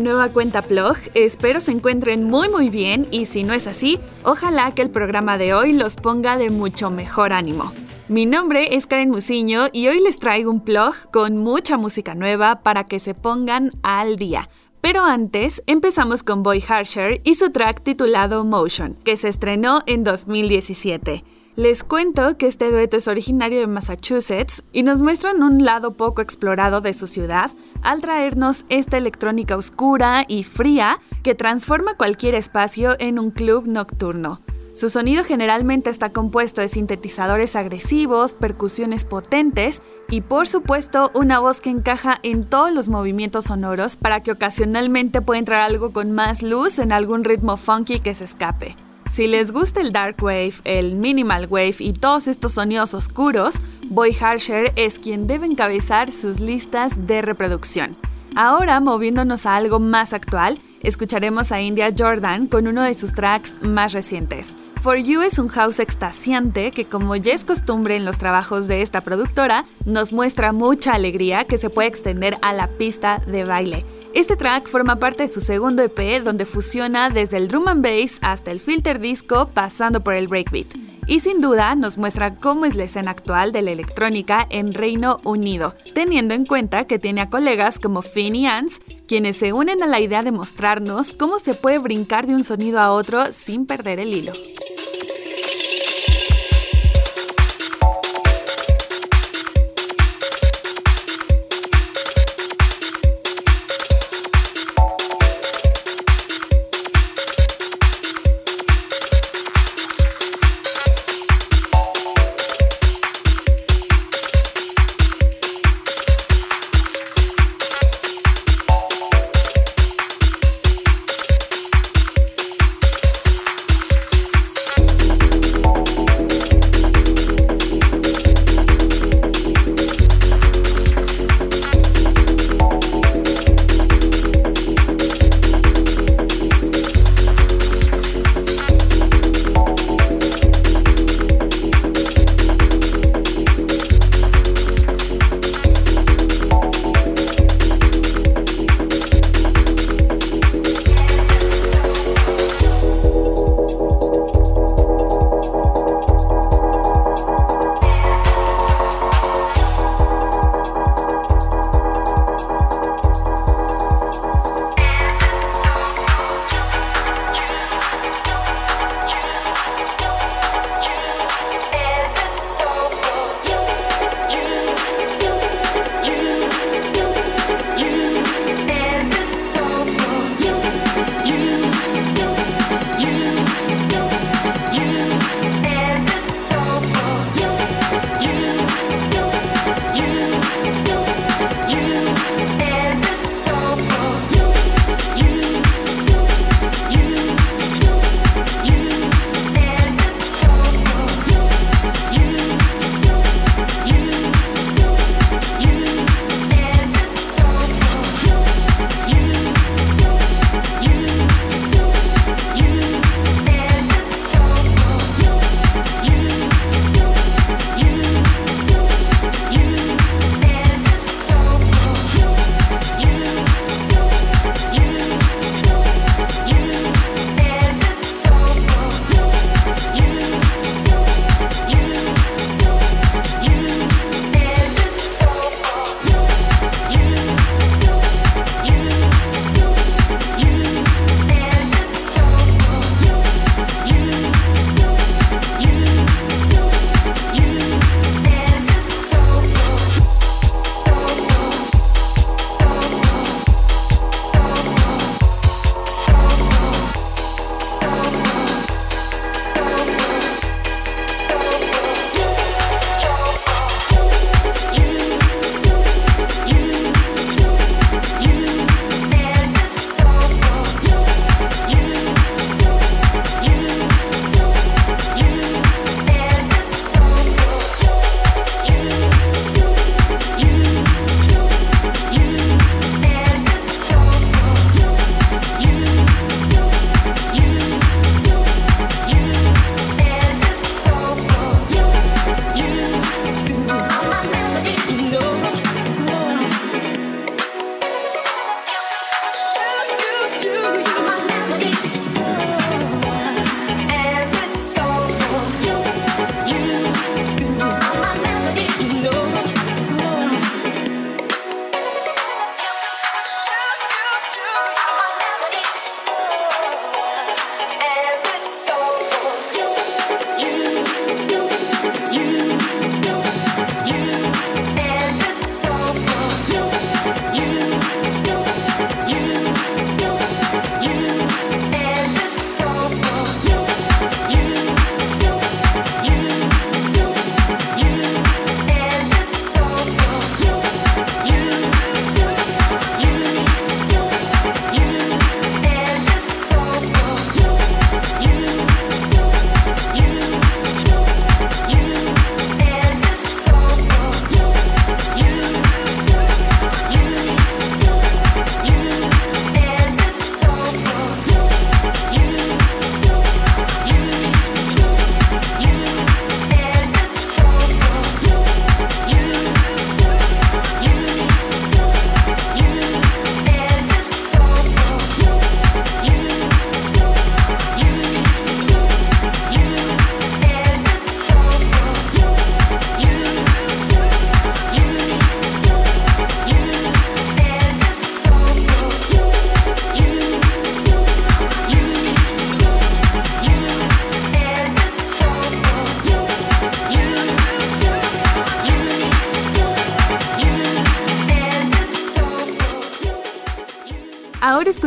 De nuevo a Cuenta Plog, espero se encuentren muy muy bien y si no es así, ojalá que el programa de hoy los ponga de mucho mejor ánimo. Mi nombre es Karen Musiño y hoy les traigo un plog con mucha música nueva para que se pongan al día. Pero antes, empezamos con Boy Harsher y su track titulado Motion, que se estrenó en 2017. Les cuento que este dueto es originario de Massachusetts y nos muestran un lado poco explorado de su ciudad al traernos esta electrónica oscura y fría que transforma cualquier espacio en un club nocturno. Su sonido generalmente está compuesto de sintetizadores agresivos, percusiones potentes y por supuesto una voz que encaja en todos los movimientos sonoros para que ocasionalmente pueda entrar algo con más luz en algún ritmo funky que se escape. Si les gusta el dark wave, el minimal wave y todos estos sonidos oscuros, Boy Harsher es quien debe encabezar sus listas de reproducción. Ahora, moviéndonos a algo más actual, escucharemos a India Jordan con uno de sus tracks más recientes. For You es un house extasiante que, como ya es costumbre en los trabajos de esta productora, nos muestra mucha alegría que se puede extender a la pista de baile. Este track forma parte de su segundo EP donde fusiona desde el drum and bass hasta el filter disco pasando por el breakbeat. Y sin duda nos muestra cómo es la escena actual de la electrónica en Reino Unido, teniendo en cuenta que tiene a colegas como Finn y Ans, quienes se unen a la idea de mostrarnos cómo se puede brincar de un sonido a otro sin perder el hilo.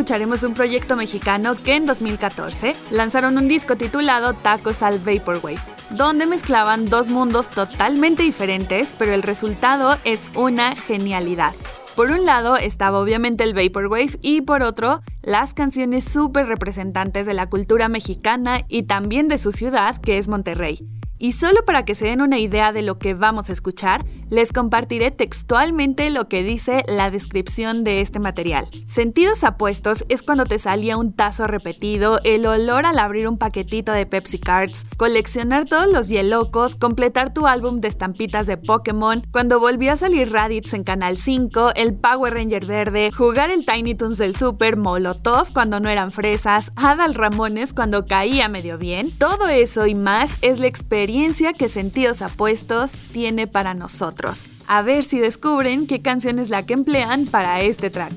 Escucharemos un proyecto mexicano que en 2014 lanzaron un disco titulado Tacos al Vaporwave, donde mezclaban dos mundos totalmente diferentes, pero el resultado es una genialidad. Por un lado estaba obviamente el Vaporwave y por otro las canciones súper representantes de la cultura mexicana y también de su ciudad, que es Monterrey. Y solo para que se den una idea de lo que vamos a escuchar, les compartiré textualmente lo que dice la descripción de este material. Sentidos apuestos es cuando te salía un tazo repetido, el olor al abrir un paquetito de Pepsi Cards, coleccionar todos los hielocos, completar tu álbum de estampitas de Pokémon, cuando volvió a salir Raditz en Canal 5, el Power Ranger verde, jugar el Tiny Toons del Super, Molotov cuando no eran fresas, Adal Ramones cuando caía medio bien, todo eso y más es la experiencia que Sentidos Apuestos tiene para nosotros. A ver si descubren qué canción es la que emplean para este track.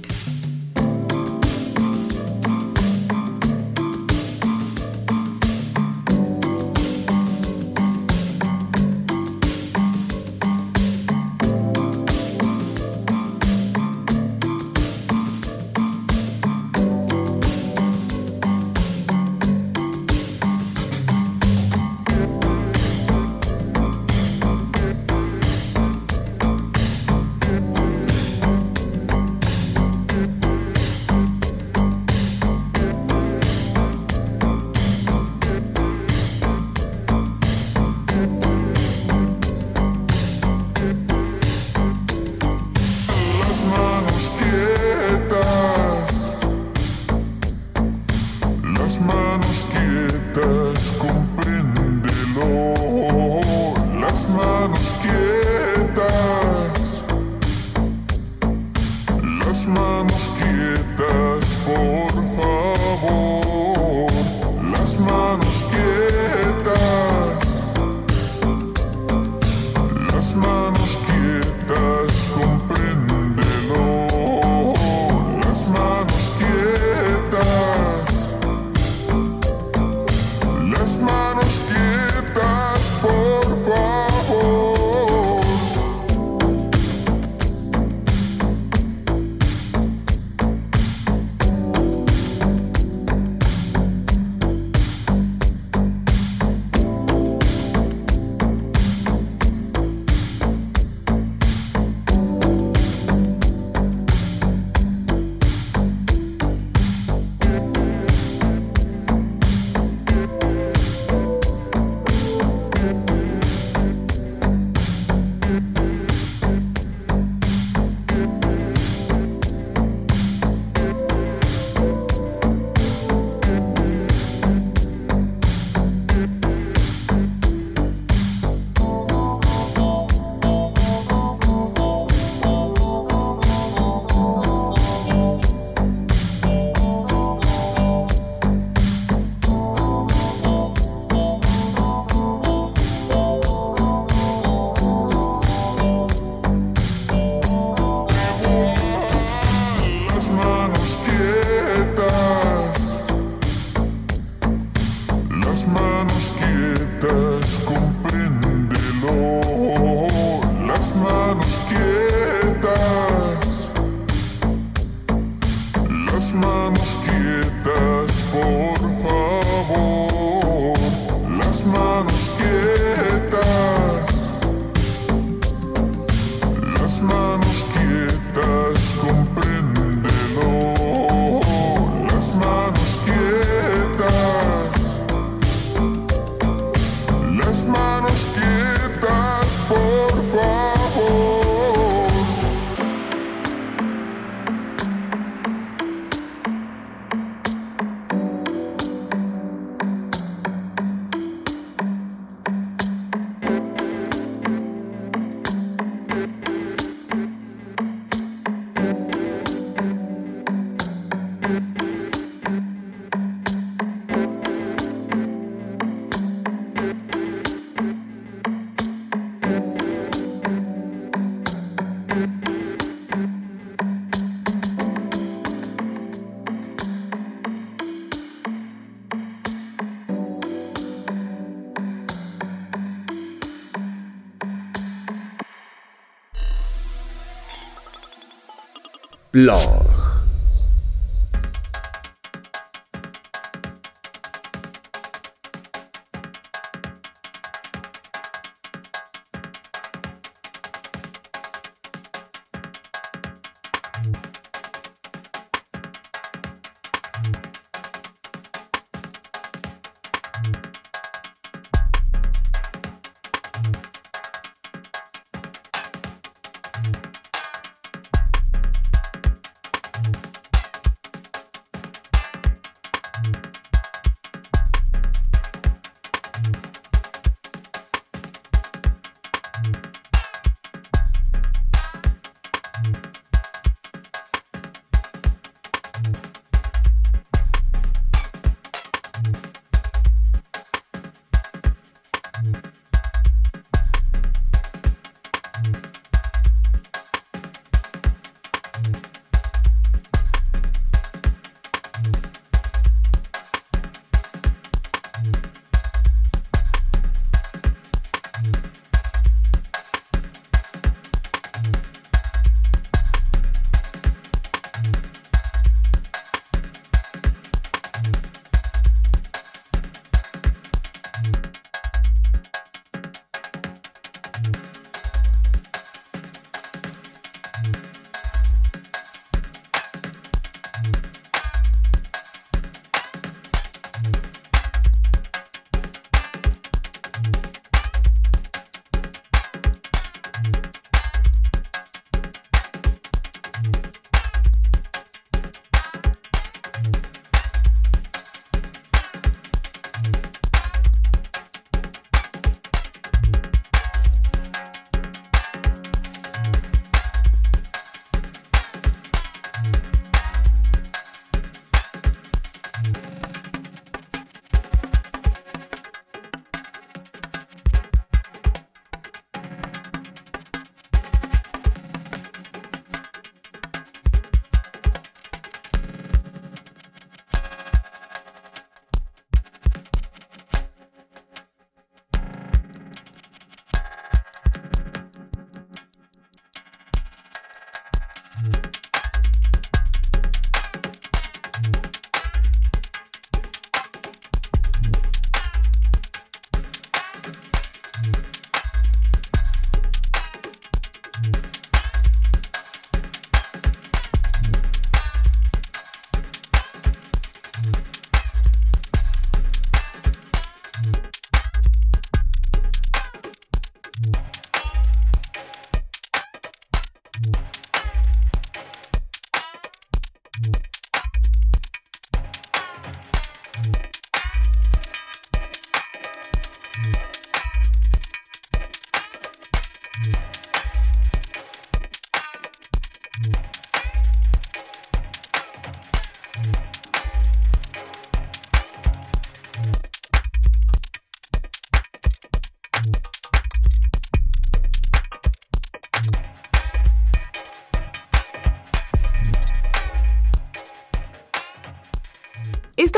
Blog.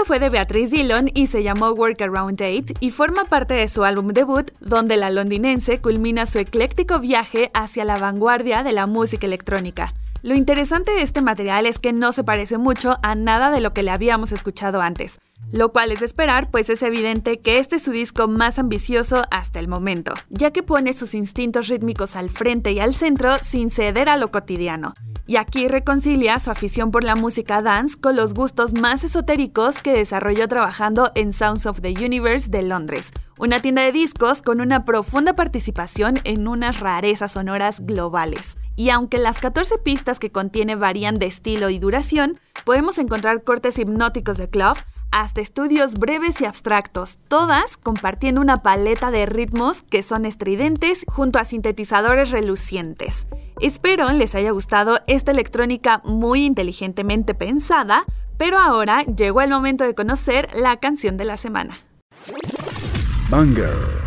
Fue de Beatriz Dillon y se llamó Workaround Date y forma parte de su álbum debut, donde la londinense culmina su ecléctico viaje hacia la vanguardia de la música electrónica. Lo interesante de este material es que no se parece mucho a nada de lo que le habíamos escuchado antes, lo cual es de esperar, pues es evidente que este es su disco más ambicioso hasta el momento, ya que pone sus instintos rítmicos al frente y al centro sin ceder a lo cotidiano. Y aquí reconcilia su afición por la música dance con los gustos más esotéricos que desarrolló trabajando en Sounds of the Universe de Londres, una tienda de discos con una profunda participación en unas rarezas sonoras globales. Y aunque las 14 pistas que contiene varían de estilo y duración, podemos encontrar cortes hipnóticos de club, hasta estudios breves y abstractos, todas compartiendo una paleta de ritmos que son estridentes junto a sintetizadores relucientes. Espero les haya gustado esta electrónica muy inteligentemente pensada, pero ahora llegó el momento de conocer la canción de la semana. Banger.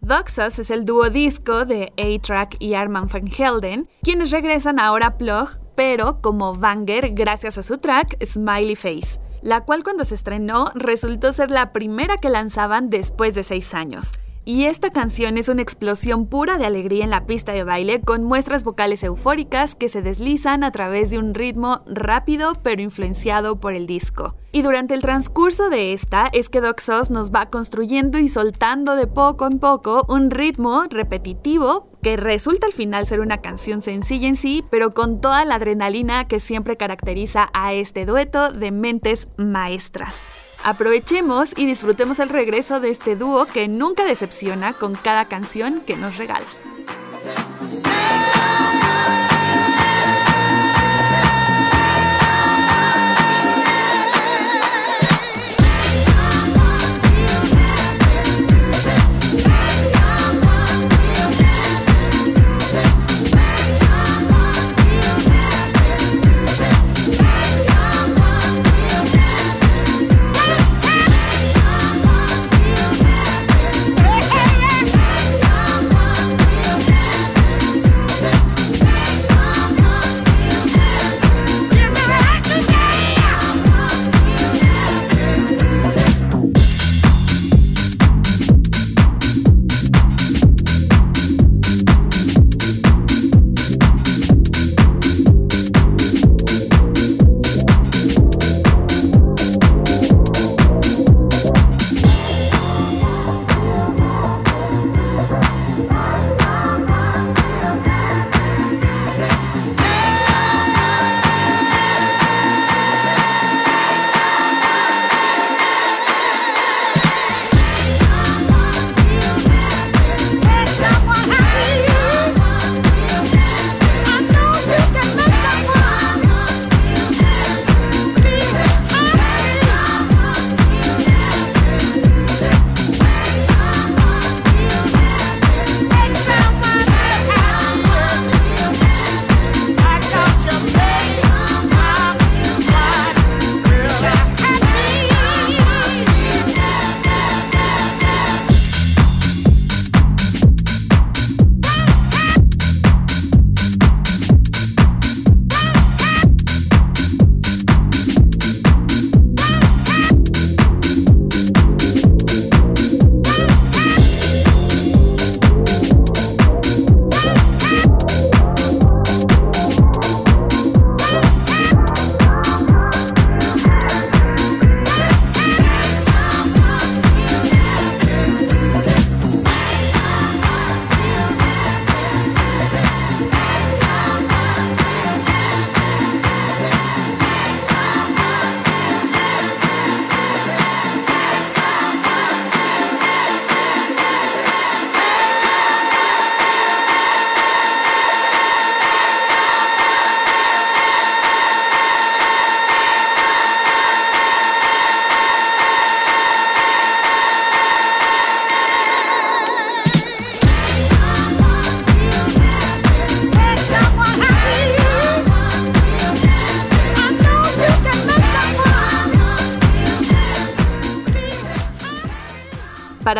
Doxas es el dúo disco de A-Track y Arman van Helden, quienes regresan ahora a Plug, pero como banger gracias a su track Smiley Face, la cual cuando se estrenó resultó ser la primera que lanzaban después de seis años. Y esta canción es una explosión pura de alegría en la pista de baile con muestras vocales eufóricas que se deslizan a través de un ritmo rápido pero influenciado por el disco. Y durante el transcurso de esta es que Doc Sauce nos va construyendo y soltando de poco en poco un ritmo repetitivo que resulta al final ser una canción sencilla en sí, pero con toda la adrenalina que siempre caracteriza a este dueto de mentes maestras. Aprovechemos y disfrutemos el regreso de este dúo que nunca decepciona con cada canción que nos regala.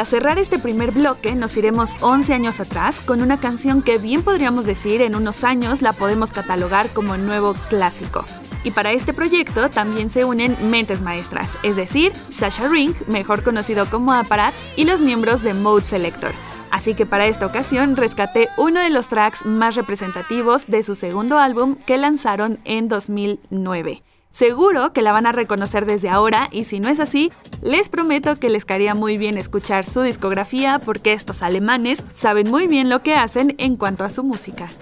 Para cerrar este primer bloque nos iremos 11 años atrás con una canción que bien podríamos decir en unos años la podemos catalogar como nuevo clásico. Y para este proyecto también se unen mentes maestras, es decir, Sasha Ring, mejor conocido como Aparat, y los miembros de Mode Selector. Así que para esta ocasión rescaté uno de los tracks más representativos de su segundo álbum que lanzaron en 2009. Seguro que la van a reconocer desde ahora y si no es así, les prometo que les caería muy bien escuchar su discografía porque estos alemanes saben muy bien lo que hacen en cuanto a su música.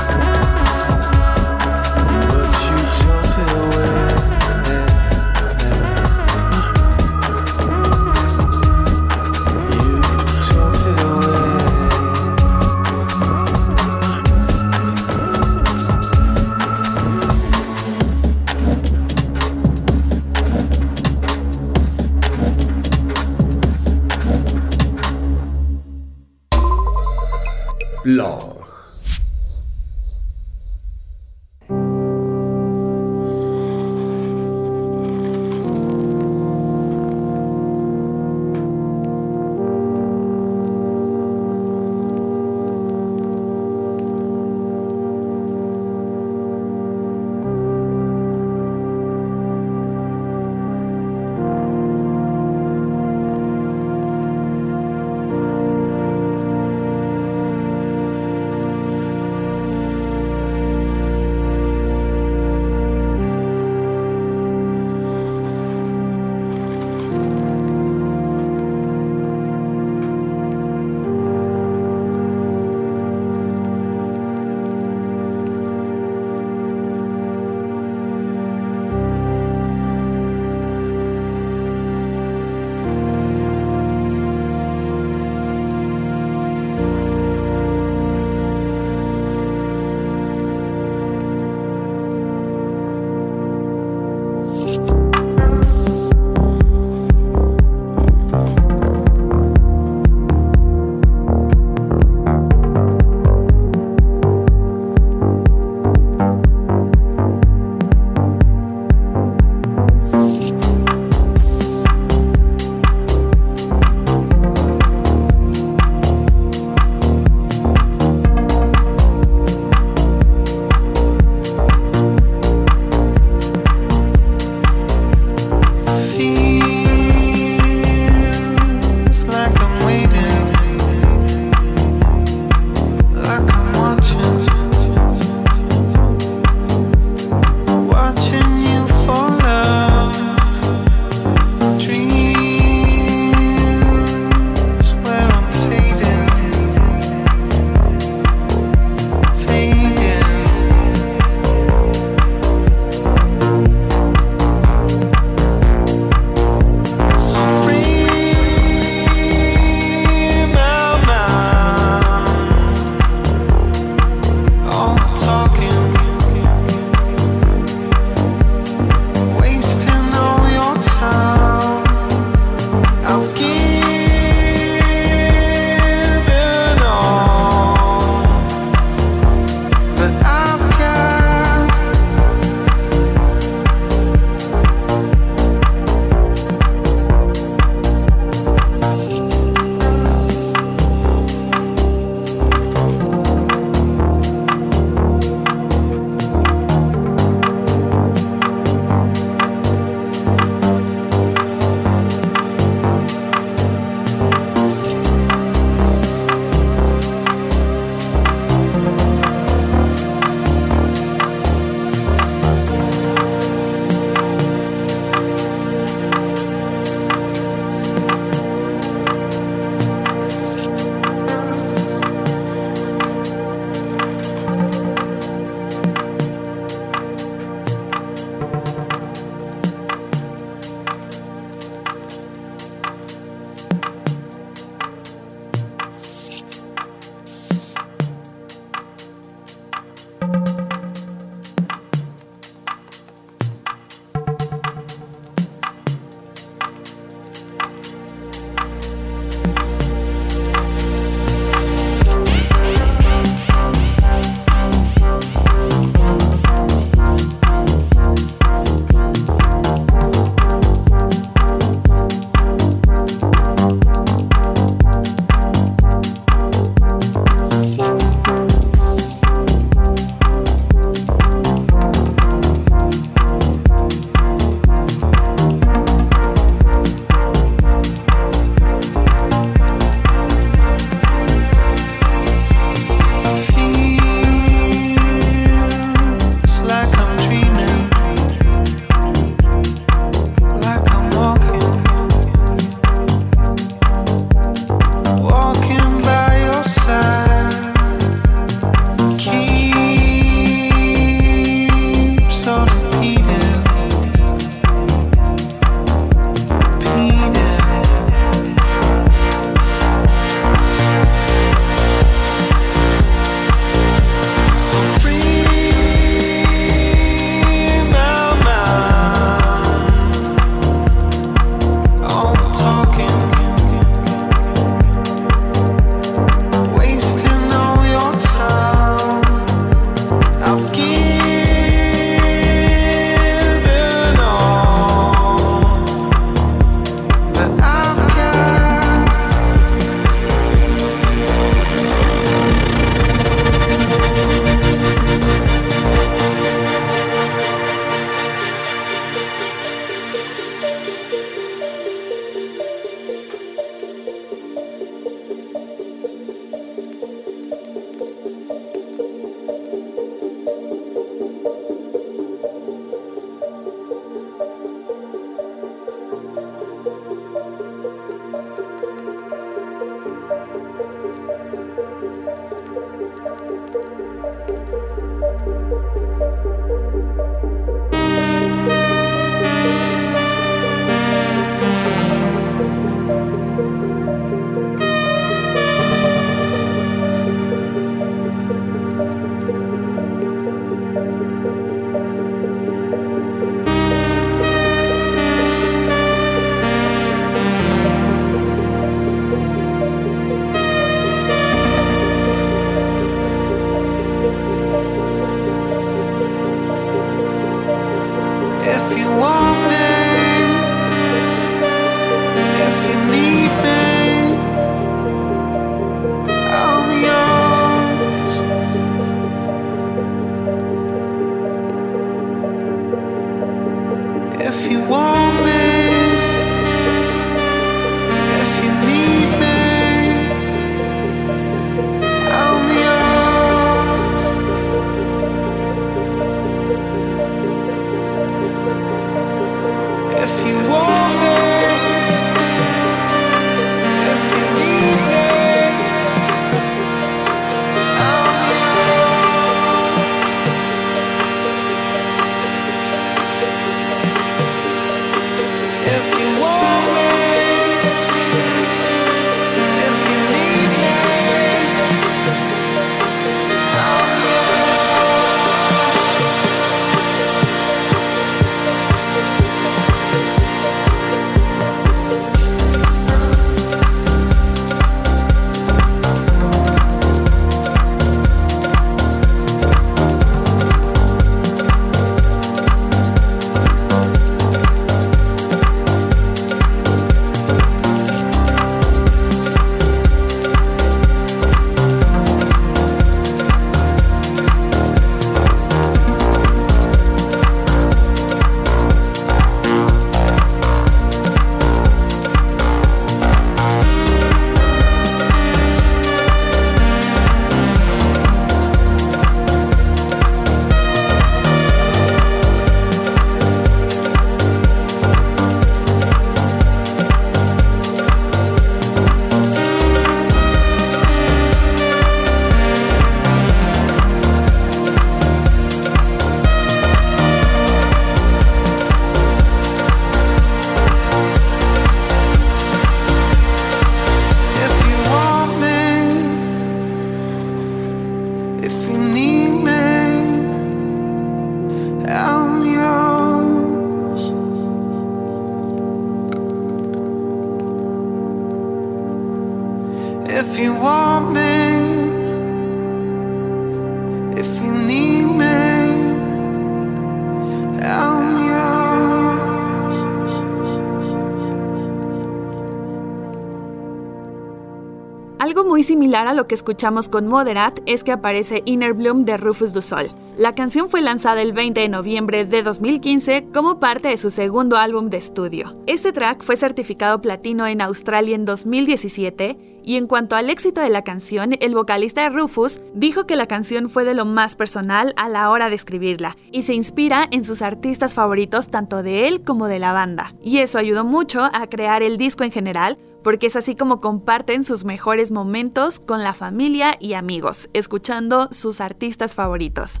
Similar a lo que escuchamos con Moderat es que aparece Inner Bloom de Rufus Du Sol. La canción fue lanzada el 20 de noviembre de 2015 como parte de su segundo álbum de estudio. Este track fue certificado platino en Australia en 2017 y en cuanto al éxito de la canción, el vocalista de Rufus dijo que la canción fue de lo más personal a la hora de escribirla y se inspira en sus artistas favoritos tanto de él como de la banda. Y eso ayudó mucho a crear el disco en general porque es así como comparten sus mejores momentos con la familia y amigos, escuchando sus artistas favoritos.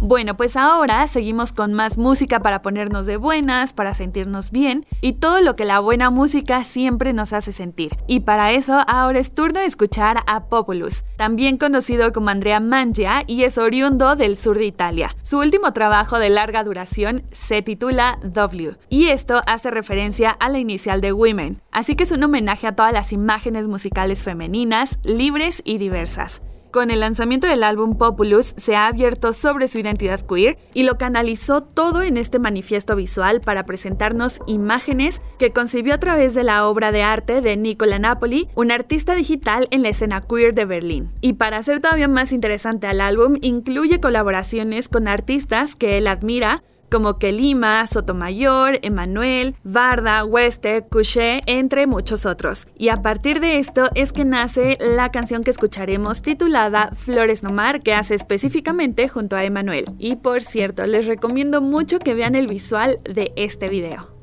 Bueno, pues ahora seguimos con más música para ponernos de buenas, para sentirnos bien y todo lo que la buena música siempre nos hace sentir. Y para eso ahora es turno de escuchar a Populus, también conocido como Andrea Mangia y es oriundo del sur de Italia. Su último trabajo de larga duración se titula W y esto hace referencia a la inicial de Women, así que es un homenaje a todas las imágenes musicales femeninas, libres y diversas. Con el lanzamiento del álbum Populus se ha abierto sobre su identidad queer y lo canalizó todo en este manifiesto visual para presentarnos imágenes que concibió a través de la obra de arte de Nicola Napoli, un artista digital en la escena queer de Berlín. Y para hacer todavía más interesante al álbum, incluye colaboraciones con artistas que él admira, como Kelima, Sotomayor, Emanuel, Varda, Weste, Couché, entre muchos otros. Y a partir de esto es que nace la canción que escucharemos titulada Flores no mar, que hace específicamente junto a Emanuel. Y por cierto, les recomiendo mucho que vean el visual de este video.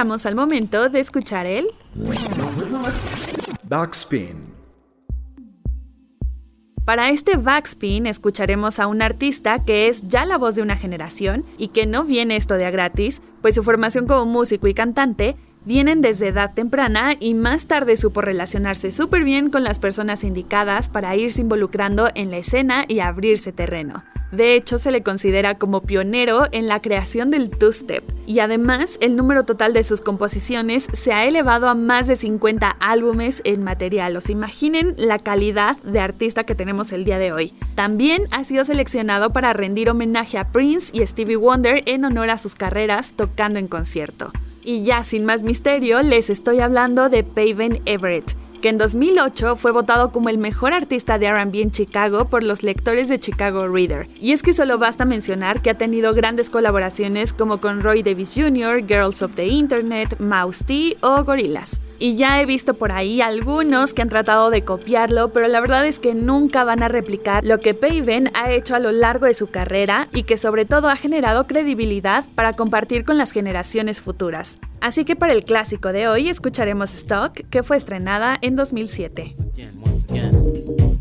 Llegamos al momento de escuchar el Backspin. Para este backspin escucharemos a un artista que es ya la voz de una generación y que no viene esto de a gratis, pues su formación como músico y cantante vienen desde edad temprana y más tarde supo relacionarse súper bien con las personas indicadas para irse involucrando en la escena y abrirse terreno. De hecho, se le considera como pionero en la creación del two-step, y además el número total de sus composiciones se ha elevado a más de 50 álbumes en material. O imaginen la calidad de artista que tenemos el día de hoy. También ha sido seleccionado para rendir homenaje a Prince y Stevie Wonder en honor a sus carreras tocando en concierto. Y ya sin más misterio, les estoy hablando de Paven Everett que en 2008 fue votado como el mejor artista de RB en Chicago por los lectores de Chicago Reader. Y es que solo basta mencionar que ha tenido grandes colaboraciones como con Roy Davis Jr., Girls of the Internet, Mouse T o Gorillaz. Y ya he visto por ahí algunos que han tratado de copiarlo, pero la verdad es que nunca van a replicar lo que Paven ha hecho a lo largo de su carrera y que sobre todo ha generado credibilidad para compartir con las generaciones futuras. Así que para el clásico de hoy escucharemos Stock, que fue estrenada en 2007. Bueno,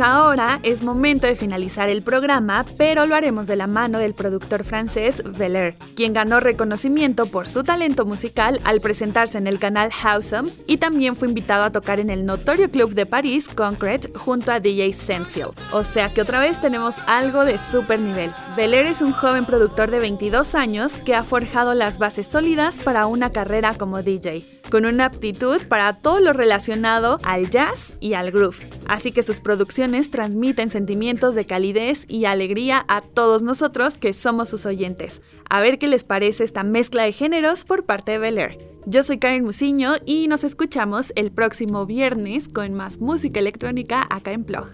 pues ahora es momento de finalizar el programa, pero lo haremos de la mano del productor francés Veller, quien ganó reconocimiento por su talento musical al presentarse en el canal Howsome y también fue invitado a tocar en el notorio club de París Concrete junto a DJ Senfield. O sea que otra vez tenemos algo de super nivel. Veller es un joven productor de 22 años que ha forjado las bases sólidas para una carrera como DJ, con una aptitud para todo lo relacionado al jazz y al groove. Así que sus producciones transmiten sentimientos de calidez y alegría a todos nosotros que somos sus oyentes. A ver qué les parece esta mezcla de géneros por parte de Bel Air. Yo soy Karen Musiño y nos escuchamos el próximo viernes con más música electrónica acá en Plog.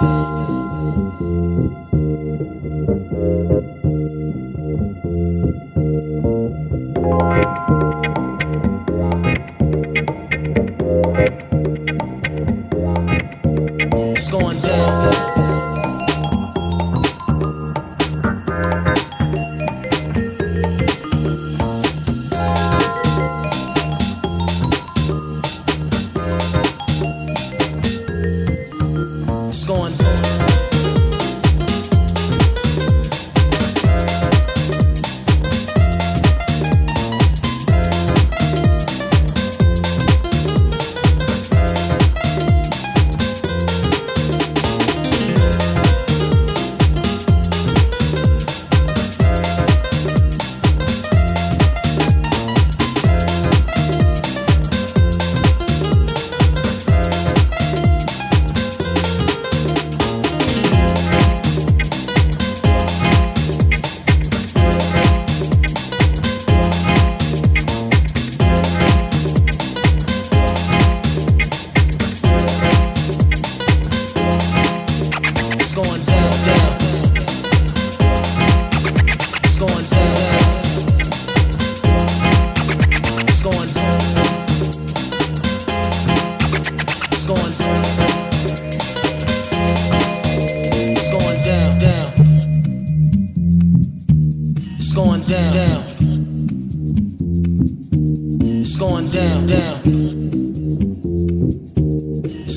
Down.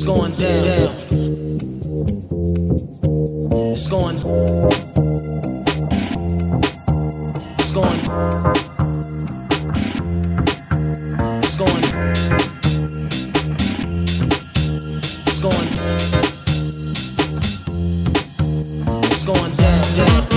It's going down. down. It's going. It's going. It's going. It's going. It's going down. down.